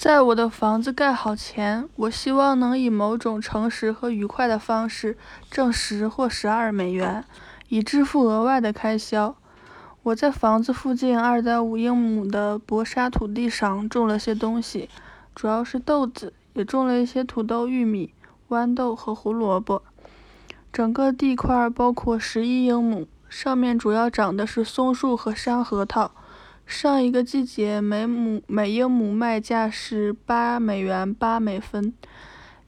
在我的房子盖好前，我希望能以某种诚实和愉快的方式挣十或十二美元，以支付额外的开销。我在房子附近二点五英亩的薄沙土地上种了些东西，主要是豆子，也种了一些土豆、玉米、豌豆和胡萝卜。整个地块包括十一英亩，上面主要长的是松树和山核桃。上一个季节，每亩每英亩卖价是八美元八美分。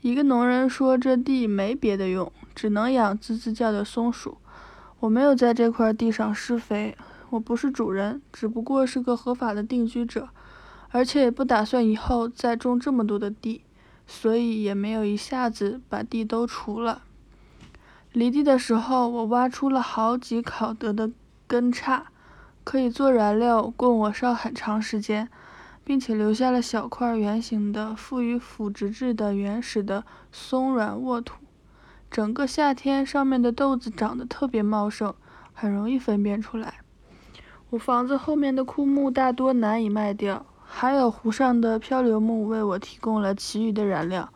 一个农人说，这地没别的用，只能养吱吱叫的松鼠。我没有在这块地上施肥，我不是主人，只不过是个合法的定居者，而且也不打算以后再种这么多的地，所以也没有一下子把地都除了。犁地的时候，我挖出了好几考得的根杈。可以做燃料，供我烧很长时间，并且留下了小块圆形的、富于腐殖质的原始的松软沃土。整个夏天，上面的豆子长得特别茂盛，很容易分辨出来。我房子后面的枯木大多难以卖掉，还有湖上的漂流木为我提供了其余的燃料。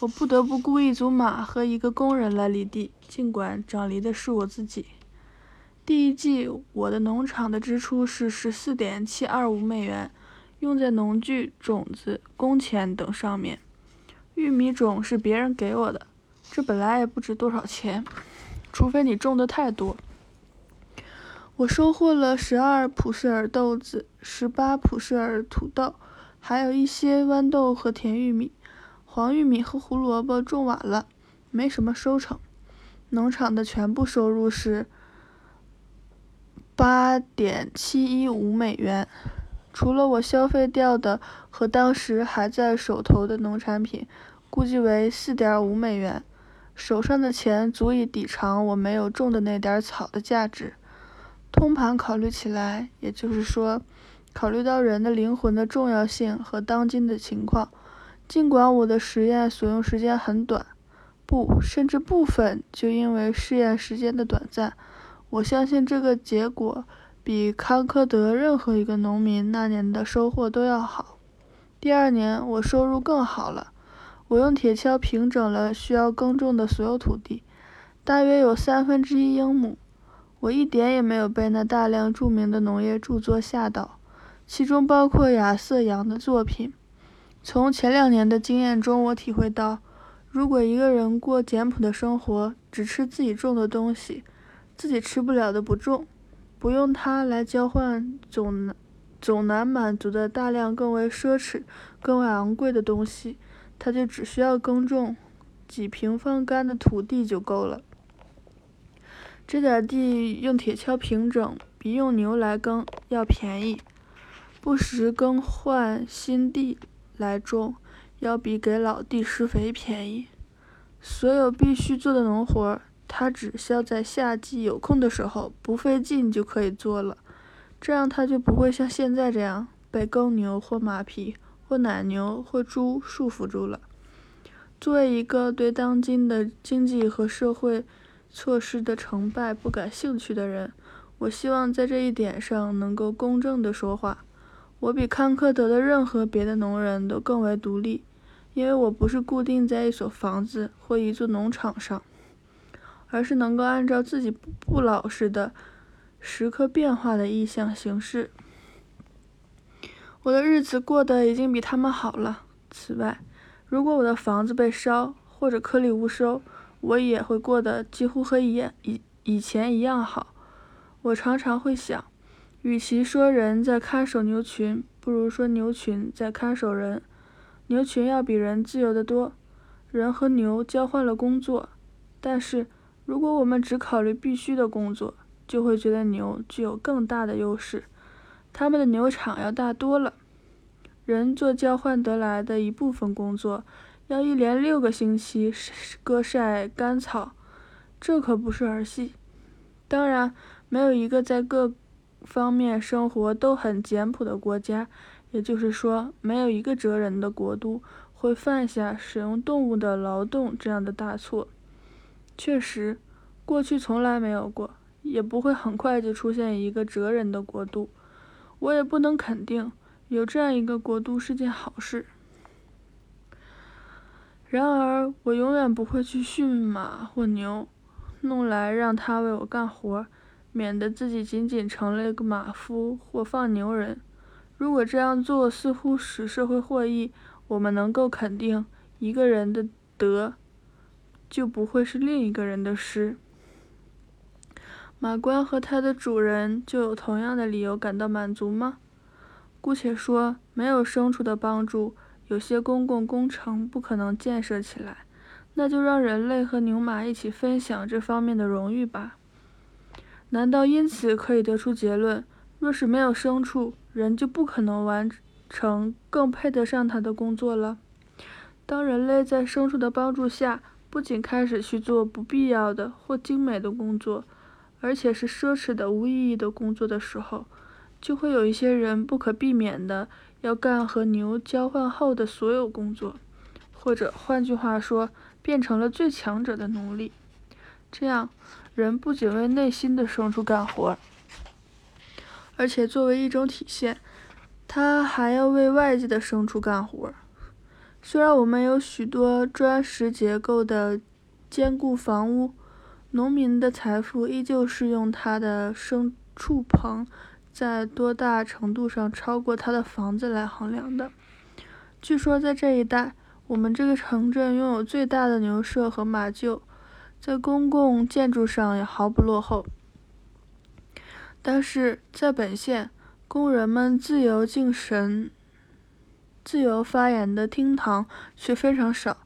我不得不雇一组马和一个工人来犁地，尽管长犁的是我自己。第一季，我的农场的支出是十四点七二五美元，用在农具、种子、工钱等上面。玉米种是别人给我的，这本来也不值多少钱，除非你种的太多。我收获了十二普氏尔豆子，十八普氏尔土豆，还有一些豌豆和甜玉米。黄玉米和胡萝卜种晚了，没什么收成。农场的全部收入是。八点七一五美元，除了我消费掉的和当时还在手头的农产品，估计为四点五美元。手上的钱足以抵偿我没有种的那点草的价值。通盘考虑起来，也就是说，考虑到人的灵魂的重要性和当今的情况，尽管我的实验所用时间很短，不，甚至部分就因为试验时间的短暂。我相信这个结果比康科德任何一个农民那年的收获都要好。第二年我收入更好了。我用铁锹平整了需要耕种的所有土地，大约有三分之一英亩。我一点也没有被那大量著名的农业著作吓到，其中包括亚瑟·杨的作品。从前两年的经验中，我体会到，如果一个人过简朴的生活，只吃自己种的东西。自己吃不了的不种，不用它来交换总总难满足的大量更为奢侈、更为昂贵的东西，他就只需要耕种几平方干的土地就够了。这点地用铁锹平整，比用牛来耕要便宜；不时更换新地来种，要比给老地施肥便宜。所有必须做的农活。他只需要在夏季有空的时候不费劲就可以做了，这样他就不会像现在这样被耕牛或马匹或奶牛或猪束缚住了。作为一个对当今的经济和社会措施的成败不感兴趣的人，我希望在这一点上能够公正地说话。我比康科德的任何别的农人都更为独立，因为我不是固定在一所房子或一座农场上。而是能够按照自己不不老实的、时刻变化的意向行事。我的日子过得已经比他们好了。此外，如果我的房子被烧或者颗粒无收，我也会过得几乎和以以以前一样好。我常常会想，与其说人在看守牛群，不如说牛群在看守人。牛群要比人自由得多。人和牛交换了工作，但是。如果我们只考虑必须的工作，就会觉得牛具有更大的优势，他们的牛场要大多了。人做交换得来的一部分工作，要一连六个星期割晒干草，这可不是儿戏。当然，没有一个在各方面生活都很简朴的国家，也就是说，没有一个哲人的国度会犯下使用动物的劳动这样的大错。确实，过去从来没有过，也不会很快就出现一个哲人的国度。我也不能肯定有这样一个国度是件好事。然而，我永远不会去驯马或牛，弄来让他为我干活，免得自己仅仅成了一个马夫或放牛人。如果这样做似乎使社会获益，我们能够肯定，一个人的德就不会是另一个人的诗。马官和他的主人就有同样的理由感到满足吗？姑且说，没有牲畜的帮助，有些公共工程不可能建设起来，那就让人类和牛马一起分享这方面的荣誉吧。难道因此可以得出结论：若是没有牲畜，人就不可能完成更配得上他的工作了？当人类在牲畜的帮助下，不仅开始去做不必要的或精美的工作，而且是奢侈的、无意义的工作的时候，就会有一些人不可避免的要干和牛交换后的所有工作，或者换句话说，变成了最强者的奴隶。这样，人不仅为内心的牲畜干活，而且作为一种体现，他还要为外界的牲畜干活。虽然我们有许多砖石结构的坚固房屋。农民的财富依旧是用他的牲畜棚在多大程度上超过他的房子来衡量的。据说在这一带，我们这个城镇拥有最大的牛舍和马厩，在公共建筑上也毫不落后。但是在本县，工人们自由敬神、自由发言的厅堂却非常少。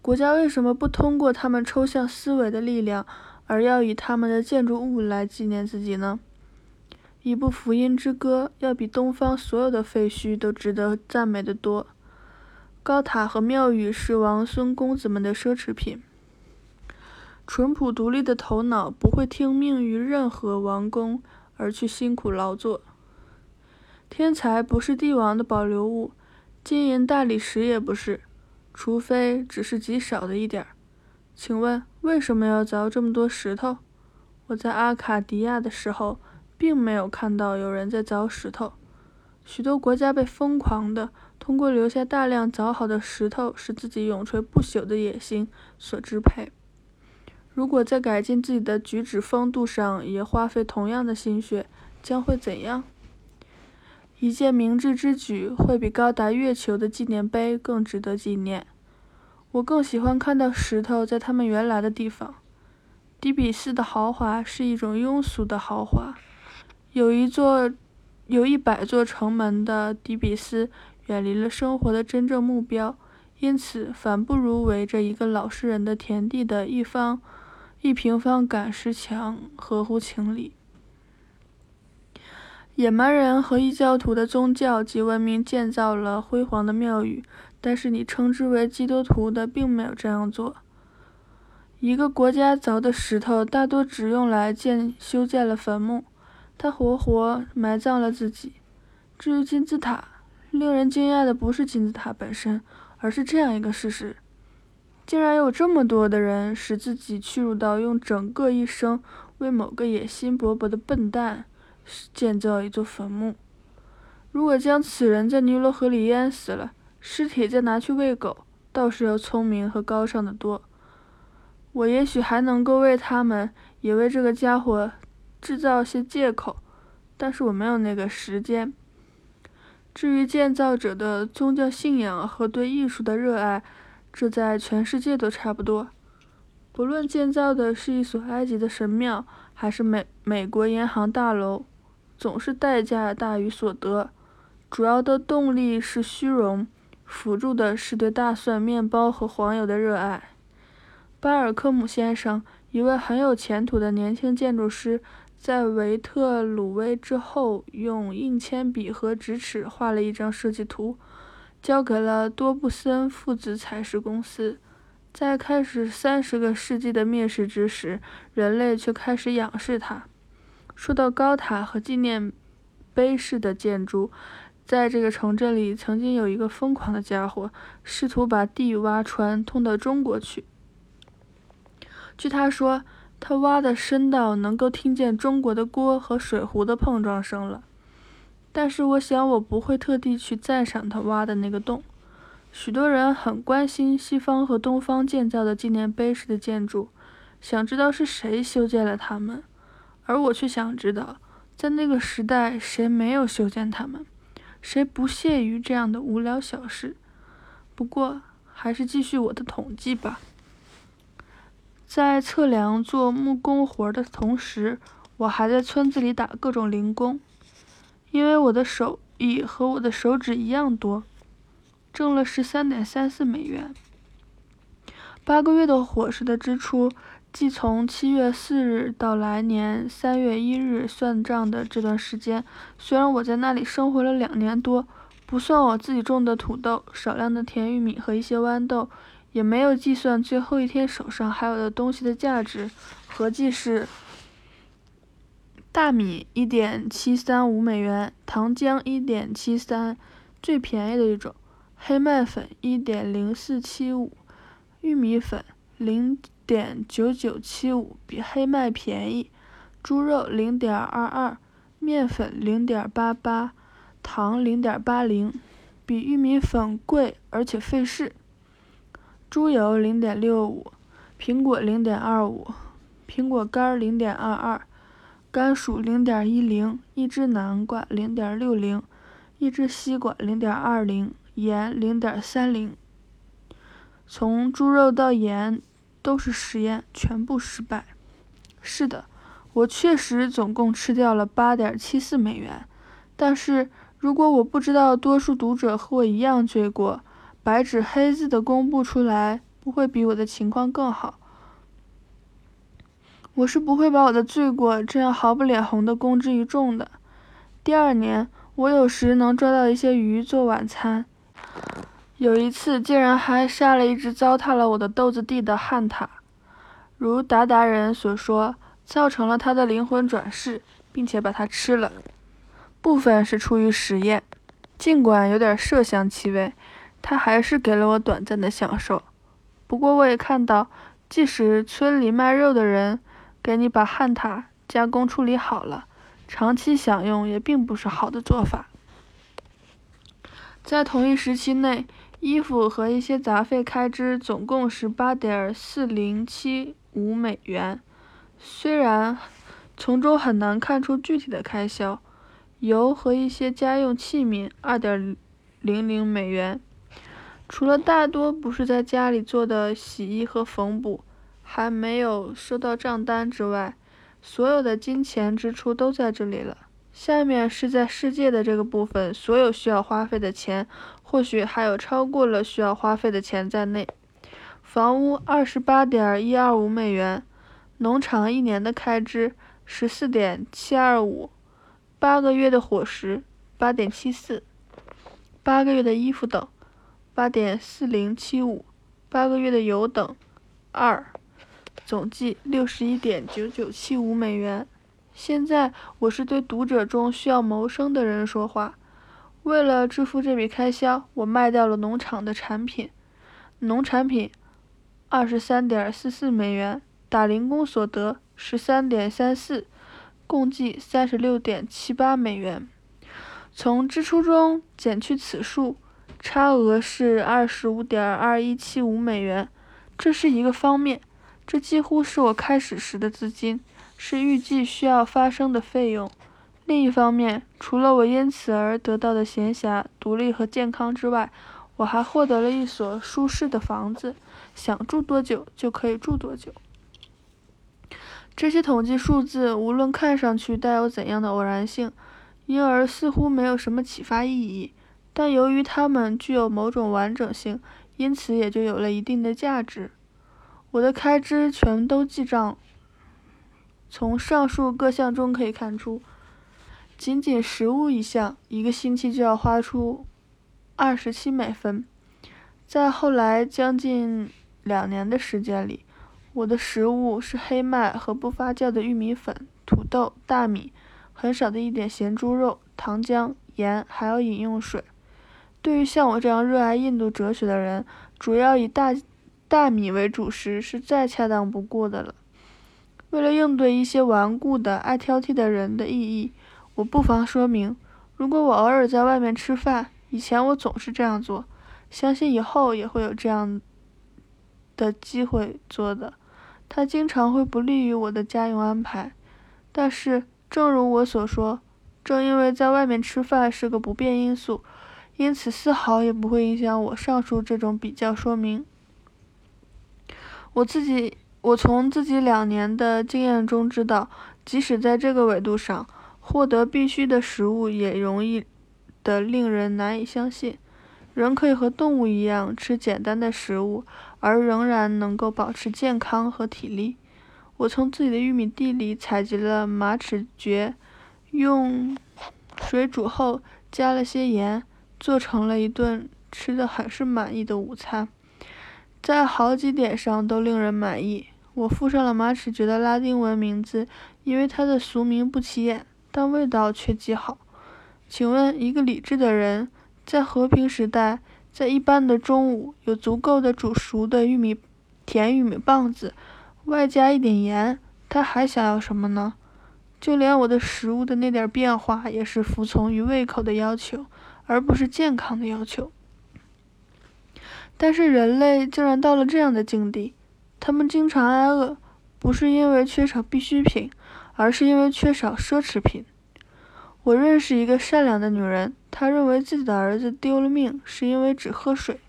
国家为什么不通过他们抽象思维的力量，而要以他们的建筑物来纪念自己呢？一部福音之歌要比东方所有的废墟都值得赞美的多。高塔和庙宇是王孙公子们的奢侈品。淳朴独立的头脑不会听命于任何王公而去辛苦劳作。天才不是帝王的保留物，金银大理石也不是。除非只是极少的一点儿，请问为什么要凿这么多石头？我在阿卡迪亚的时候，并没有看到有人在凿石头。许多国家被疯狂的通过留下大量凿好的石头使自己永垂不朽的野心所支配。如果在改进自己的举止风度上也花费同样的心血，将会怎样？一件明智之举会比高达月球的纪念碑更值得纪念。我更喜欢看到石头在他们原来的地方。底比斯的豪华是一种庸俗的豪华。有一座有一百座城门的底比斯远离了生活的真正目标，因此反不如围着一个老实人的田地的一方一平方赶石墙合乎情理。野蛮人和异教徒的宗教及文明建造了辉煌的庙宇，但是你称之为基督徒的并没有这样做。一个国家凿的石头大多只用来建修建了坟墓，他活活埋葬了自己。至于金字塔，令人惊讶的不是金字塔本身，而是这样一个事实：竟然有这么多的人使自己屈辱到用整个一生为某个野心勃勃的笨蛋。建造一座坟墓。如果将此人在尼罗河里淹死了，尸体再拿去喂狗，倒是要聪明和高尚的多。我也许还能够为他们，也为这个家伙制造些借口，但是我没有那个时间。至于建造者的宗教信仰和对艺术的热爱，这在全世界都差不多。不论建造的是一所埃及的神庙，还是美美国银行大楼。总是代价大于所得，主要的动力是虚荣，辅助的是对大蒜面包和黄油的热爱。巴尔科姆先生，一位很有前途的年轻建筑师，在维特鲁威之后，用硬铅笔和直尺画了一张设计图，交给了多布森父子采石公司。在开始三十个世纪的灭世之时，人类却开始仰视它。说到高塔和纪念碑式的建筑，在这个城镇里，曾经有一个疯狂的家伙，试图把地挖穿，通到中国去。据他说，他挖的深到能够听见中国的锅和水壶的碰撞声了。但是，我想我不会特地去赞赏他挖的那个洞。许多人很关心西方和东方建造的纪念碑式的建筑，想知道是谁修建了它们，而我却想知道，在那个时代谁没有修建它们，谁不屑于这样的无聊小事。不过，还是继续我的统计吧。在测量做木工活的同时，我还在村子里打各种零工，因为我的手艺和我的手指一样多。挣了十三点三四美元。八个月的伙食的支出，即从七月四日到来年三月一日算账的这段时间，虽然我在那里生活了两年多，不算我自己种的土豆、少量的甜玉米和一些豌豆，也没有计算最后一天手上还有的东西的价值，合计是：大米一点七三五美元，糖浆一点七三，最便宜的一种。黑麦粉一点零四七五，玉米粉零点九九七五，比黑麦便宜。猪肉零点二二，面粉零点八八，糖零点八零，比玉米粉贵而且费事。猪油零点六五，苹果零点二五，苹果干零点二二，甘薯零点一零，一只南瓜零点六零，一只西瓜零点二零。盐零点三零，从猪肉到盐都是实验，全部失败。是的，我确实总共吃掉了八点七四美元。但是如果我不知道多数读者和我一样罪过，白纸黑字的公布出来，不会比我的情况更好。我是不会把我的罪过这样毫不脸红的公之于众的。第二年，我有时能抓到一些鱼做晚餐。有一次，竟然还杀了一只糟蹋了我的豆子地的旱獭，如达达人所说，造成了他的灵魂转世，并且把它吃了。部分是出于实验，尽管有点麝香气味，它还是给了我短暂的享受。不过，我也看到，即使村里卖肉的人给你把旱獭加工处理好了，长期享用也并不是好的做法。在同一时期内。衣服和一些杂费开支总共是八点四零七五美元，虽然从中很难看出具体的开销。油和一些家用器皿二点零零美元，除了大多不是在家里做的洗衣和缝补，还没有收到账单之外，所有的金钱支出都在这里了。下面是在世界的这个部分所有需要花费的钱。或许还有超过了需要花费的钱在内。房屋二十八点一二五美元，农场一年的开支十四点七二五，八个月的伙食八点七四，八个月的衣服等八点四零七五，八个月的油等二，总计六十一点九九七五美元。现在我是对读者中需要谋生的人说话。为了支付这笔开销，我卖掉了农场的产品。农产品二十三点四四美元，打零工所得十三点三四，共计三十六点七八美元。从支出中减去此数，差额是二十五点二一七五美元。这是一个方面，这几乎是我开始时的资金，是预计需要发生的费用。另一方面，除了我因此而得到的闲暇、独立和健康之外，我还获得了一所舒适的房子，想住多久就可以住多久。这些统计数字无论看上去带有怎样的偶然性，因而似乎没有什么启发意义，但由于它们具有某种完整性，因此也就有了一定的价值。我的开支全都记账，从上述各项中可以看出。仅仅食物一项，一个星期就要花出二十七美分。在后来将近两年的时间里，我的食物是黑麦和不发酵的玉米粉、土豆、大米，很少的一点咸猪肉、糖浆、盐，还有饮用水。对于像我这样热爱印度哲学的人，主要以大大米为主食是再恰当不过的了。为了应对一些顽固的、爱挑剔的人的异议。我不妨说明，如果我偶尔在外面吃饭，以前我总是这样做。相信以后也会有这样的机会做的。它经常会不利于我的家用安排，但是正如我所说，正因为在外面吃饭是个不变因素，因此丝毫也不会影响我上述这种比较说明。我自己，我从自己两年的经验中知道，即使在这个纬度上，获得必须的食物也容易的令人难以相信。人可以和动物一样吃简单的食物，而仍然能够保持健康和体力。我从自己的玉米地里采集了马齿蕨，用水煮后加了些盐，做成了一顿吃的很是满意的午餐，在好几点上都令人满意。我附上了马齿蕨的拉丁文名字，因为它的俗名不起眼，但味道却极好。请问一个理智的人？在和平时代，在一般的中午，有足够的煮熟的玉米甜玉米棒子，外加一点盐，他还想要什么呢？就连我的食物的那点变化，也是服从于胃口的要求，而不是健康的要求。但是人类竟然到了这样的境地，他们经常挨饿，不是因为缺少必需品，而是因为缺少奢侈品。我认识一个善良的女人，她认为自己的儿子丢了命是因为只喝水。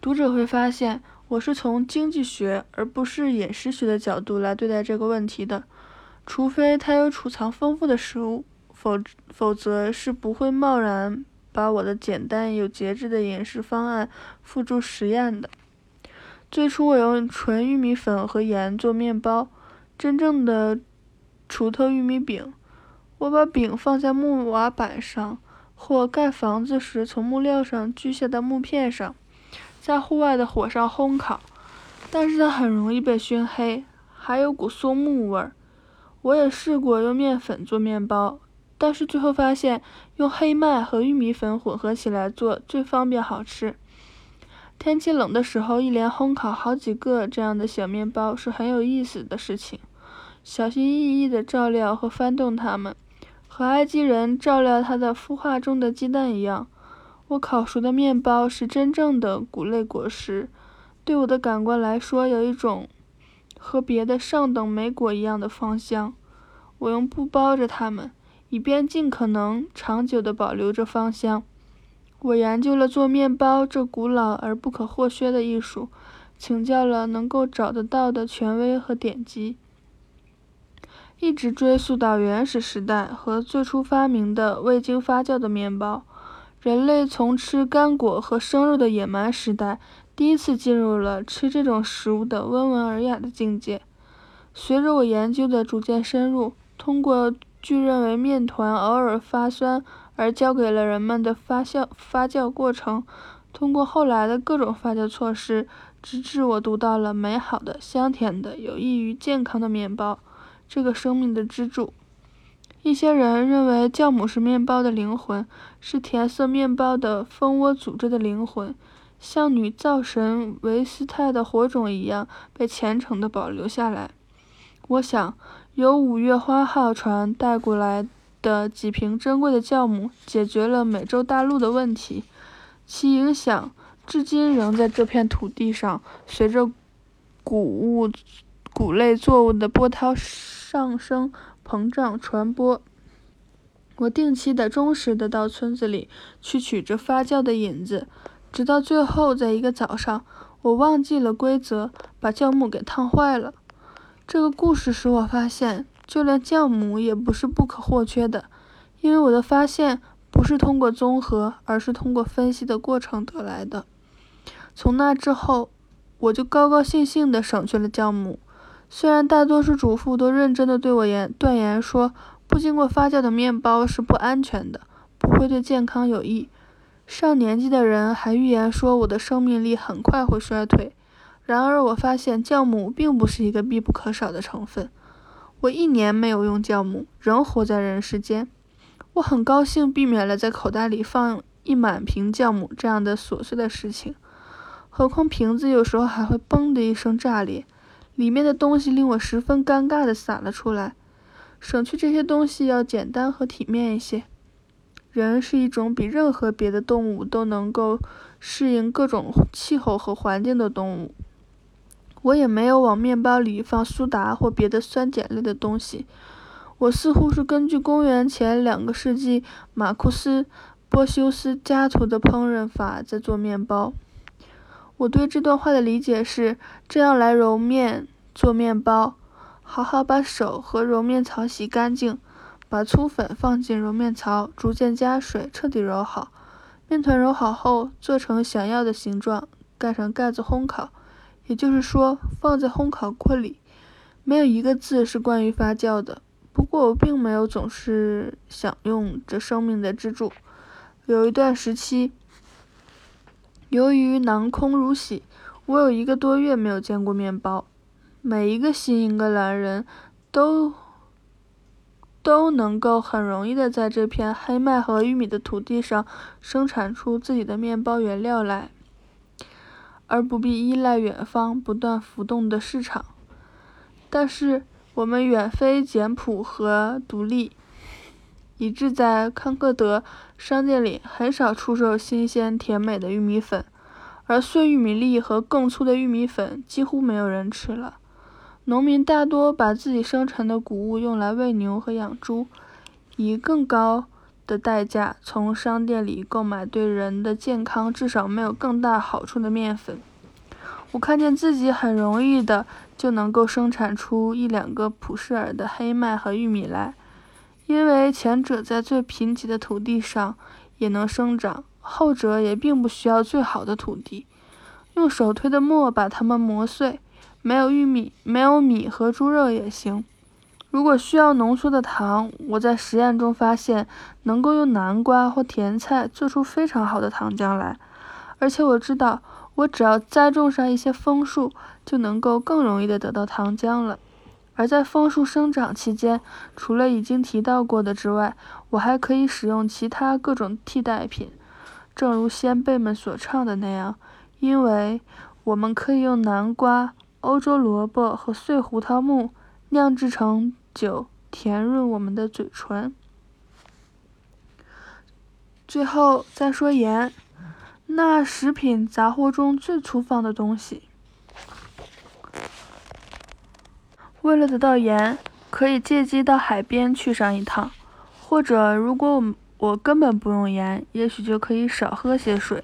读者会发现，我是从经济学而不是饮食学的角度来对待这个问题的。除非他有储藏丰富的食物，否否则是不会贸然把我的简单有节制的饮食方案付诸实验的。最初我用纯玉米粉和盐做面包，真正的锄头玉米饼。我把饼放在木瓦板上，或盖房子时从木料上锯下的木片上，在户外的火上烘烤，但是它很容易被熏黑，还有股松木味儿。我也试过用面粉做面包，但是最后发现用黑麦和玉米粉混合起来做最方便好吃。天气冷的时候，一连烘烤好几个这样的小面包是很有意思的事情，小心翼翼地照料和翻动它们。和埃及人照料他的孵化中的鸡蛋一样，我烤熟的面包是真正的谷类果实，对我的感官来说有一种和别的上等莓果一样的芳香。我用布包着它们，以便尽可能长久地保留着芳香。我研究了做面包这古老而不可或缺的艺术，请教了能够找得到的权威和典籍。一直追溯到原始时代和最初发明的未经发酵的面包，人类从吃干果和生肉的野蛮时代，第一次进入了吃这种食物的温文尔雅的境界。随着我研究的逐渐深入，通过据认为面团偶尔发酸而教给了人们的发酵发酵过程，通过后来的各种发酵措施，直至我读到了美好的、香甜的、有益于健康的面包。这个生命的支柱。一些人认为酵母是面包的灵魂，是甜色面包的蜂窝组织的灵魂，像女灶神维斯泰的火种一样被虔诚地保留下来。我想，由五月花号船带过来的几瓶珍贵的酵母解决了美洲大陆的问题，其影响至今仍在这片土地上，随着谷物。谷类作物的波涛上升、膨胀、传播。我定期的、忠实的到村子里去取这发酵的引子，直到最后，在一个早上，我忘记了规则，把酵母给烫坏了。这个故事使我发现，就连酵母也不是不可或缺的，因为我的发现不是通过综合，而是通过分析的过程得来的。从那之后，我就高高兴兴地省去了酵母。虽然大多数主妇都认真地对我言断言说，不经过发酵的面包是不安全的，不会对健康有益。上年纪的人还预言说我的生命力很快会衰退。然而，我发现酵母并不是一个必不可少的成分。我一年没有用酵母，仍活在人世间。我很高兴避免了在口袋里放一满瓶酵母这样的琐碎的事情。何况瓶子有时候还会“嘣”的一声炸裂。里面的东西令我十分尴尬地洒了出来。省去这些东西要简单和体面一些。人是一种比任何别的动物都能够适应各种气候和环境的动物。我也没有往面包里放苏打或别的酸碱类的东西。我似乎是根据公元前两个世纪马库斯·波修斯家徒的烹饪法在做面包。我对这段话的理解是：这样来揉面做面包，好好把手和揉面槽洗干净，把粗粉放进揉面槽，逐渐加水，彻底揉好。面团揉好后，做成想要的形状，盖上盖子烘烤，也就是说，放在烘烤锅里。没有一个字是关于发酵的。不过我并没有总是享用这生命的支柱。有一段时期，由于囊空如洗，我有一个多月没有见过面包。每一个新英格兰人都都能够很容易的在这片黑麦和玉米的土地上生产出自己的面包原料来，而不必依赖远方不断浮动的市场。但是。我们远非简朴和独立，以致在康克德商店里很少出售新鲜甜美的玉米粉，而碎玉米粒和更粗的玉米粉几乎没有人吃了。农民大多把自己生产的谷物用来喂牛和养猪，以更高的代价从商店里购买对人的健康至少没有更大好处的面粉。我看见自己很容易的。就能够生产出一两个普氏尔的黑麦和玉米来，因为前者在最贫瘠的土地上也能生长，后者也并不需要最好的土地。用手推的磨把它们磨碎，没有玉米、没有米和猪肉也行。如果需要浓缩的糖，我在实验中发现能够用南瓜或甜菜做出非常好的糖浆来，而且我知道。我只要栽种上一些枫树，就能够更容易地得到糖浆了。而在枫树生长期间，除了已经提到过的之外，我还可以使用其他各种替代品，正如先辈们所唱的那样，因为我们可以用南瓜、欧洲萝卜和碎胡桃木酿制成酒，甜润我们的嘴唇。最后再说盐。那食品杂货中最粗放的东西。为了得到盐，可以借机到海边去上一趟，或者如果我我根本不用盐，也许就可以少喝些水。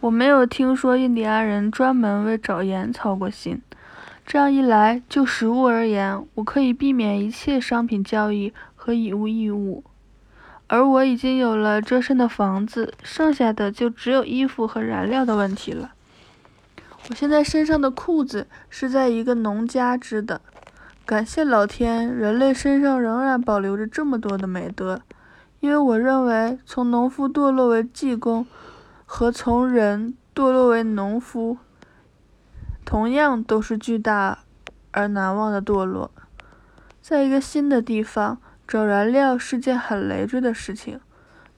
我没有听说印第安人专门为找盐操过心。这样一来，就食物而言，我可以避免一切商品交易和以物易物。而我已经有了遮身的房子，剩下的就只有衣服和燃料的问题了。我现在身上的裤子是在一个农家织的，感谢老天，人类身上仍然保留着这么多的美德。因为我认为，从农夫堕落为技工，和从人堕落为农夫，同样都是巨大而难忘的堕落。在一个新的地方。找燃料是件很累赘的事情。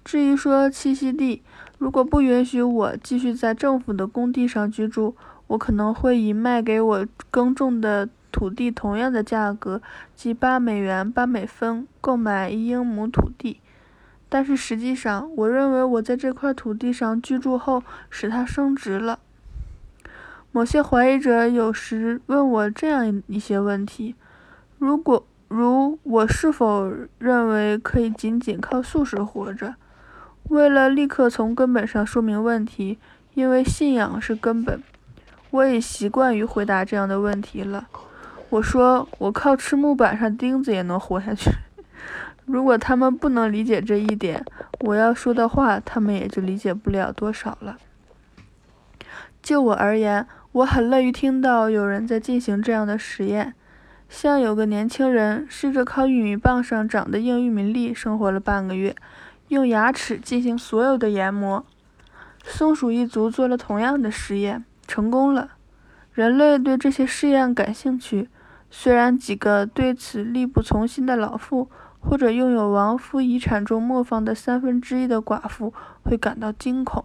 至于说栖息地，如果不允许我继续在政府的工地上居住，我可能会以卖给我耕种的土地同样的价格，即八美元八美分，购买一英亩土地。但是实际上，我认为我在这块土地上居住后，使它升值了。某些怀疑者有时问我这样一些问题：如果。如我是否认为可以仅仅靠素食活着？为了立刻从根本上说明问题，因为信仰是根本，我已习惯于回答这样的问题了。我说，我靠吃木板上钉子也能活下去。如果他们不能理解这一点，我要说的话，他们也就理解不了多少了。就我而言，我很乐于听到有人在进行这样的实验。像有个年轻人试着靠玉米棒上长的硬玉米粒生活了半个月，用牙齿进行所有的研磨。松鼠一族做了同样的实验，成功了。人类对这些试验感兴趣，虽然几个对此力不从心的老妇，或者拥有亡夫遗产中磨坊的三分之一的寡妇会感到惊恐。